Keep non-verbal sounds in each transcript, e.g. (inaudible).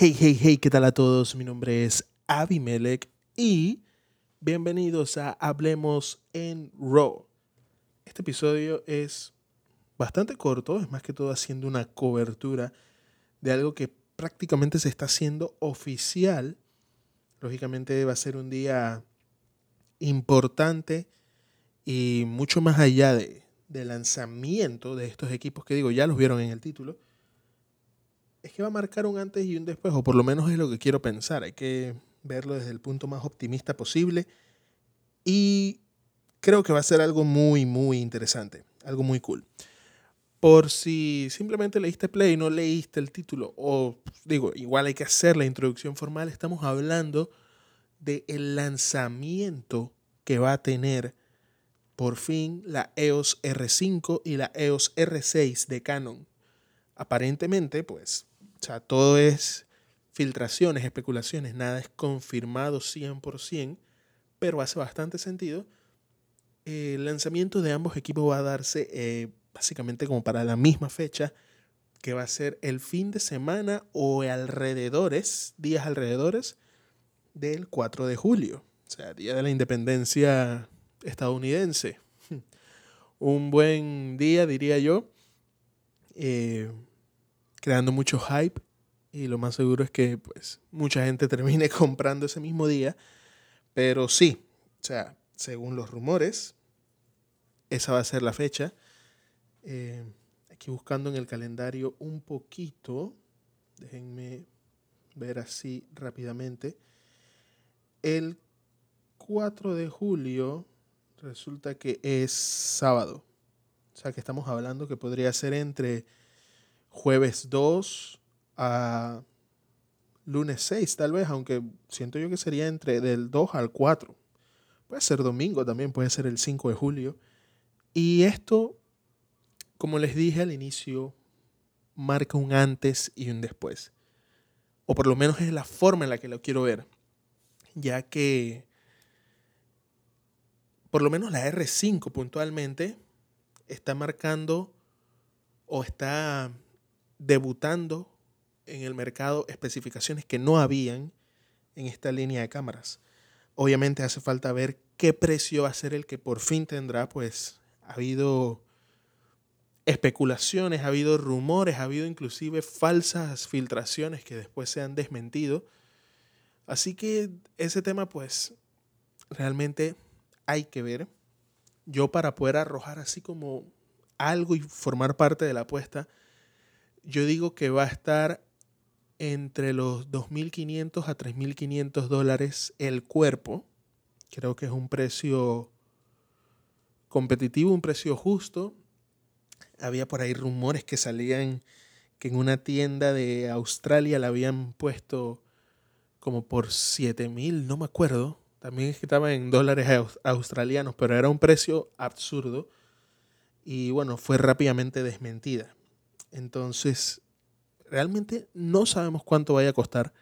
Hey, hey, hey, ¿qué tal a todos? Mi nombre es Abimelech y bienvenidos a Hablemos en Raw. Este episodio es bastante corto, es más que todo haciendo una cobertura de algo que prácticamente se está haciendo oficial. Lógicamente va a ser un día importante y mucho más allá de, del lanzamiento de estos equipos que digo, ya los vieron en el título es que va a marcar un antes y un después, o por lo menos es lo que quiero pensar. Hay que verlo desde el punto más optimista posible. Y creo que va a ser algo muy, muy interesante, algo muy cool. Por si simplemente leíste play y no leíste el título, o digo, igual hay que hacer la introducción formal, estamos hablando del el lanzamiento que va a tener por fin la EOS R5 y la EOS R6 de Canon. Aparentemente, pues sea, todo es filtraciones, especulaciones, nada es confirmado 100%, pero hace bastante sentido. El lanzamiento de ambos equipos va a darse eh, básicamente como para la misma fecha, que va a ser el fin de semana o alrededores, días alrededores del 4 de julio, o sea, Día de la Independencia estadounidense. (laughs) Un buen día, diría yo. Eh, creando mucho hype y lo más seguro es que pues mucha gente (laughs) termine comprando ese mismo día. Pero sí, o sea, según los rumores, esa va a ser la fecha. Eh, aquí buscando en el calendario un poquito, déjenme ver así rápidamente. El 4 de julio resulta que es sábado. O sea que estamos hablando que podría ser entre jueves 2 a lunes 6 tal vez, aunque siento yo que sería entre del 2 al 4. Puede ser domingo también, puede ser el 5 de julio. Y esto, como les dije al inicio, marca un antes y un después. O por lo menos es la forma en la que lo quiero ver. Ya que por lo menos la R5 puntualmente está marcando o está debutando en el mercado especificaciones que no habían en esta línea de cámaras. Obviamente hace falta ver qué precio va a ser el que por fin tendrá, pues ha habido especulaciones, ha habido rumores, ha habido inclusive falsas filtraciones que después se han desmentido. Así que ese tema pues realmente hay que ver. Yo para poder arrojar así como algo y formar parte de la apuesta, yo digo que va a estar entre los 2.500 a 3.500 dólares el cuerpo. Creo que es un precio competitivo, un precio justo. Había por ahí rumores que salían que en una tienda de Australia la habían puesto como por 7.000, no me acuerdo. También es que estaba en dólares australianos, pero era un precio absurdo. Y bueno, fue rápidamente desmentida. Entonces, realmente no sabemos cuánto vaya a costar,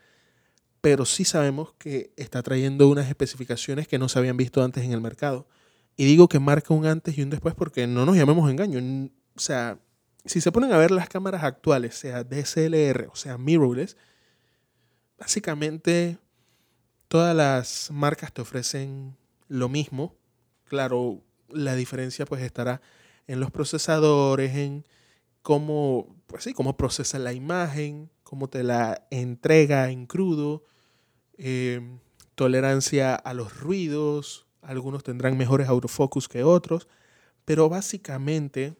pero sí sabemos que está trayendo unas especificaciones que no se habían visto antes en el mercado. Y digo que marca un antes y un después porque no nos llamemos engaño. O sea, si se ponen a ver las cámaras actuales, sea DSLR o sea mirrorless, básicamente todas las marcas te ofrecen lo mismo. Claro, la diferencia pues estará en los procesadores, en cómo, pues sí, cómo procesa la imagen, cómo te la entrega en crudo, em, tolerancia a los ruidos, algunos tendrán mejores autofocus que otros, pero básicamente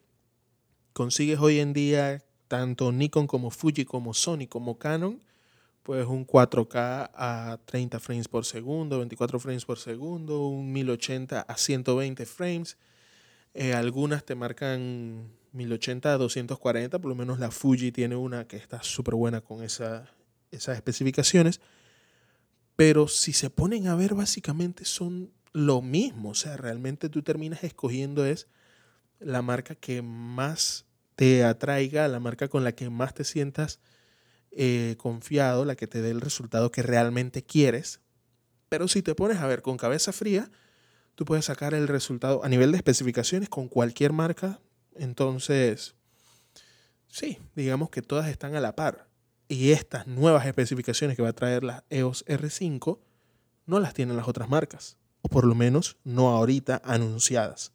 consigues hoy en día tanto Nikon como Fuji como Sony como Canon, pues un 4K a 30 frames por segundo, 24 frames por segundo, un 1080 a 120 frames. Eh, algunas te marcan 1080 a 240, por lo menos la Fuji tiene una que está súper buena con esa, esas especificaciones. Pero si se ponen a ver, básicamente son lo mismo. O sea, realmente tú terminas escogiendo es la marca que más te atraiga, la marca con la que más te sientas eh, confiado, la que te dé el resultado que realmente quieres. Pero si te pones a ver con cabeza fría, tú puedes sacar el resultado a nivel de especificaciones con cualquier marca entonces, sí, digamos que todas están a la par. Y estas nuevas especificaciones que va a traer la EOS R5 no las tienen las otras marcas, o por lo menos no ahorita anunciadas.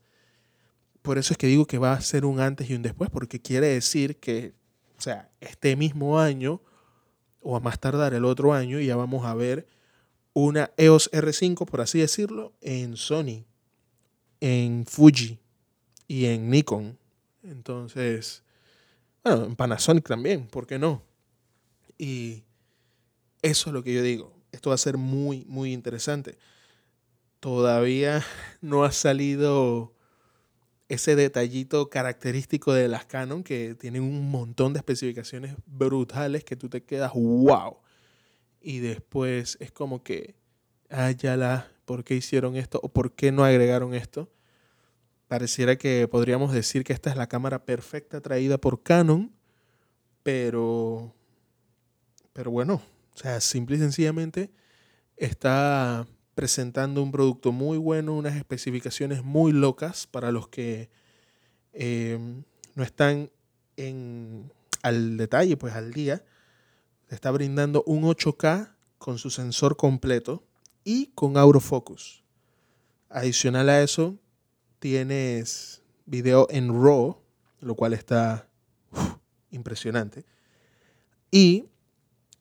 Por eso es que digo que va a ser un antes y un después, porque quiere decir que, o sea, este mismo año, o a más tardar el otro año, ya vamos a ver una EOS R5, por así decirlo, en Sony, en Fuji y en Nikon. Entonces, bueno, en Panasonic también, ¿por qué no? Y eso es lo que yo digo. Esto va a ser muy, muy interesante. Todavía (laughs) no ha salido ese detallito característico de las Canon que tienen un montón de especificaciones brutales que tú te quedas wow. Y después es como que, ah, ya la, ¿por qué hicieron esto? ¿O por qué no agregaron esto? Pareciera que podríamos decir que esta es la cámara perfecta traída por Canon, pero, pero bueno, o sea, simple y sencillamente está presentando un producto muy bueno, unas especificaciones muy locas para los que eh, no están en, al detalle, pues al día. Está brindando un 8K con su sensor completo y con autofocus. Adicional a eso, tienes video en RAW, lo cual está impresionante. Y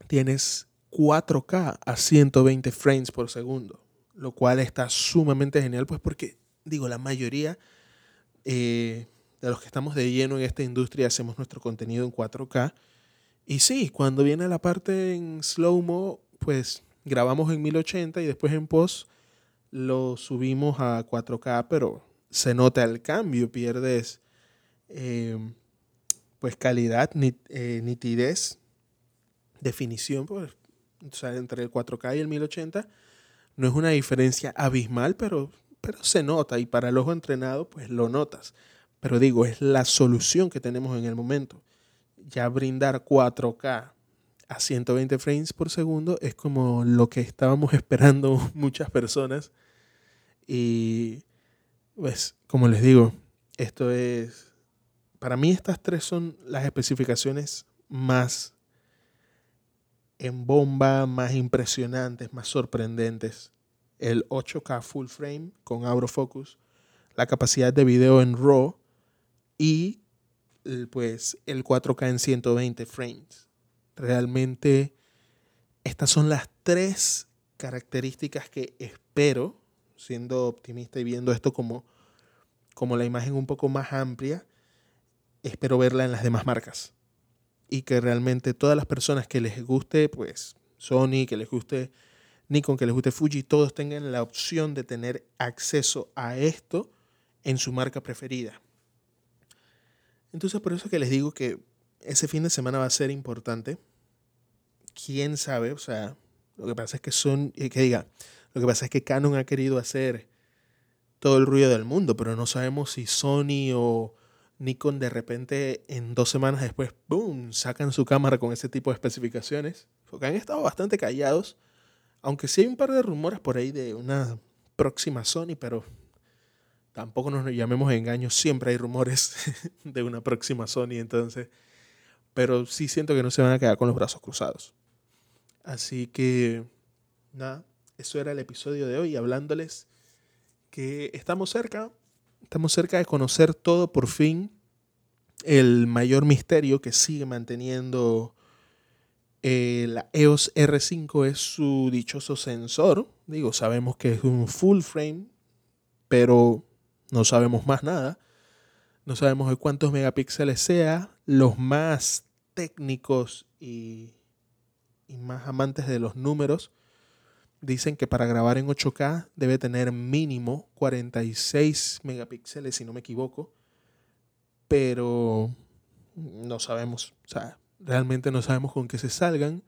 tienes 4K a 120 frames por segundo, lo cual está sumamente genial, pues porque, digo, la mayoría eh, de los que estamos de lleno en esta industria hacemos nuestro contenido en 4K. Y sí, cuando viene la parte en slow-mo, pues grabamos en 1080 y después en post lo subimos a 4K, pero se nota el cambio, pierdes eh, pues calidad, eh, nitidez, definición, pues entre el 4K y el 1080, no es una diferencia abismal, pero, pero se nota y para el ojo entrenado, pues lo notas. Pero digo, es la solución que tenemos en el momento. Ya brindar 4K a 120 frames por segundo es como lo que estábamos (laughs) esperando muchas personas. Y pues, como les digo, esto es, para mí estas tres son las especificaciones más en bomba más impresionantes, más sorprendentes. El 8K full frame con autofocus, la capacidad de video en RAW y pues el 4K en 120 frames. Realmente estas son las tres características que espero, siendo optimista y viendo esto como, como la imagen un poco más amplia, espero verla en las demás marcas y que realmente todas las personas que les guste, pues Sony, que les guste Nikon, que les guste Fuji, todos tengan la opción de tener acceso a esto en su marca preferida. Entonces por eso que les digo que ese fin de semana va a ser importante. Quién sabe, o sea, lo que pasa es que son, eh, que diga, lo que pasa es que Canon ha querido hacer todo el ruido del mundo, pero no sabemos si Sony o Nikon de repente en dos semanas después, ¡boom!, sacan su cámara con ese tipo de especificaciones. Porque han estado bastante callados, aunque sí hay un par de rumores por ahí de una próxima Sony, pero tampoco nos llamemos engaños, siempre hay rumores (laughs) de una próxima Sony, entonces, pero sí siento que no se van a quedar con los brazos cruzados. Así que, nada, eso era el episodio de hoy, hablándoles que estamos cerca, Estamos cerca de conocer todo por fin. El mayor misterio que sigue manteniendo eh, la EOS R5 es su dichoso sensor. Digo, sabemos que es un full frame, pero no sabemos más nada. No sabemos de cuántos megapíxeles sea. Los más técnicos y, y más amantes de los números dicen que para grabar en 8K debe tener mínimo 46 megapíxeles, si no me equivoco, pero no sabemos, o sea, realmente no sabemos con qué se salgan.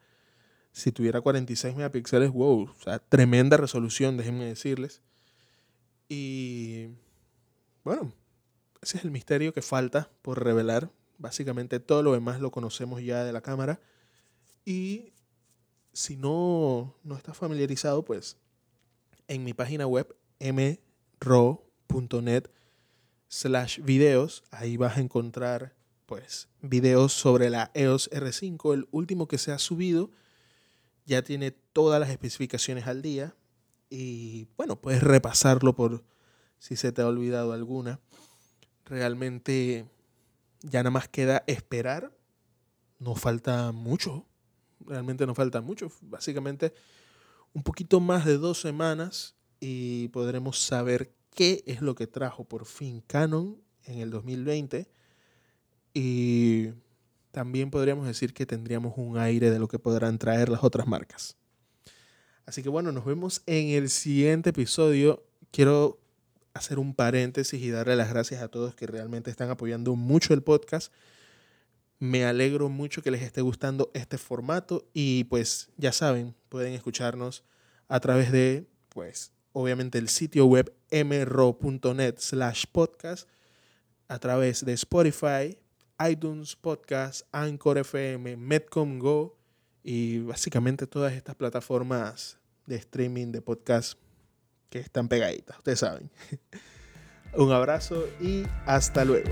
Si tuviera 46 megapíxeles, wow, tremenda resolución, déjenme decirles. Y bueno, ese es el misterio que falta por revelar. Básicamente todo lo demás lo conocemos ya de la cámara. Y si no, no estás familiarizado, pues en mi página web mro.net slash videos, ahí vas a encontrar pues videos sobre la EOS R5. El último que se ha subido ya tiene todas las especificaciones al día y bueno, puedes repasarlo por si se te ha olvidado alguna. Realmente ya nada más queda esperar. No falta mucho. Realmente no falta mucho. Básicamente un poquito más de dos semanas y podremos saber qué es lo que trajo por fin Canon en el 2020. Y también podríamos decir que tendríamos un aire de lo que podrán traer las otras marcas. Así que bueno, nos vemos en el siguiente episodio. Quiero hacer un paréntesis y darle las gracias a todos que realmente están apoyando mucho el podcast. Me alegro mucho que les esté gustando este formato y pues ya saben, pueden escucharnos a través de, pues, obviamente el sitio web mro.net slash podcast, a través de Spotify, iTunes Podcast, Anchor FM, Medcom Go y básicamente todas estas plataformas de streaming de podcast que están pegaditas, ustedes saben. (laughs) Un abrazo y hasta luego.